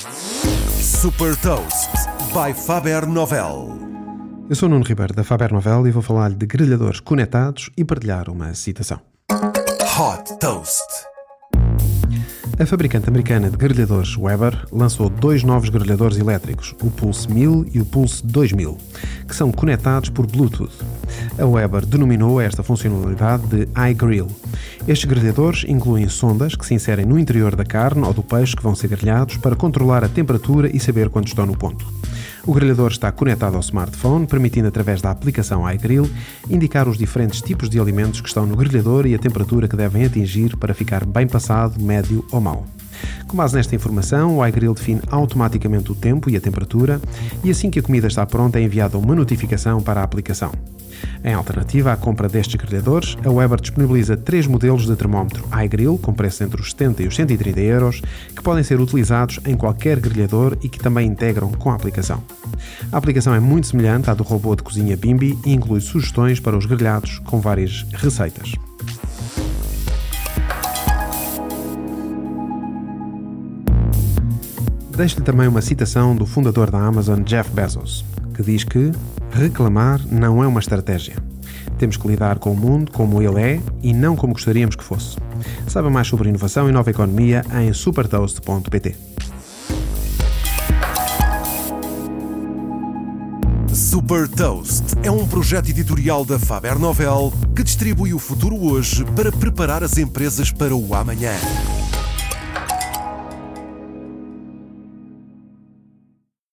Super Toast by Faber Novel. Eu sou Nuno Ribeiro da Faber Novel e vou falar-lhe de grelhadores conectados e partilhar uma citação. Hot Toast. A fabricante americana de grelhadores Weber lançou dois novos grelhadores elétricos, o Pulse 1000 e o Pulse 2000, que são conectados por Bluetooth. A Weber denominou esta funcionalidade de iGrill. Estes grelhadores incluem sondas que se inserem no interior da carne ou do peixe que vão ser grelhados para controlar a temperatura e saber quando estão no ponto. O grelhador está conectado ao smartphone, permitindo, através da aplicação iGrill, indicar os diferentes tipos de alimentos que estão no grelhador e a temperatura que devem atingir para ficar bem passado, médio ou mau. Com base nesta informação, o iGrill define automaticamente o tempo e a temperatura, e assim que a comida está pronta, é enviada uma notificação para a aplicação. Em alternativa à compra destes grelhadores, a Weber disponibiliza três modelos de termómetro iGrill, com preço entre os 70 e os 130 euros, que podem ser utilizados em qualquer grelhador e que também integram com a aplicação. A aplicação é muito semelhante à do robô de cozinha Bimbi e inclui sugestões para os grelhados com várias receitas. Deixo-lhe também uma citação do fundador da Amazon, Jeff Bezos, que diz que reclamar não é uma estratégia. Temos que lidar com o mundo como ele é e não como gostaríamos que fosse. Saiba mais sobre inovação e nova economia em supertoast.pt. Super Toast é um projeto editorial da Faber Novel que distribui o futuro hoje para preparar as empresas para o amanhã.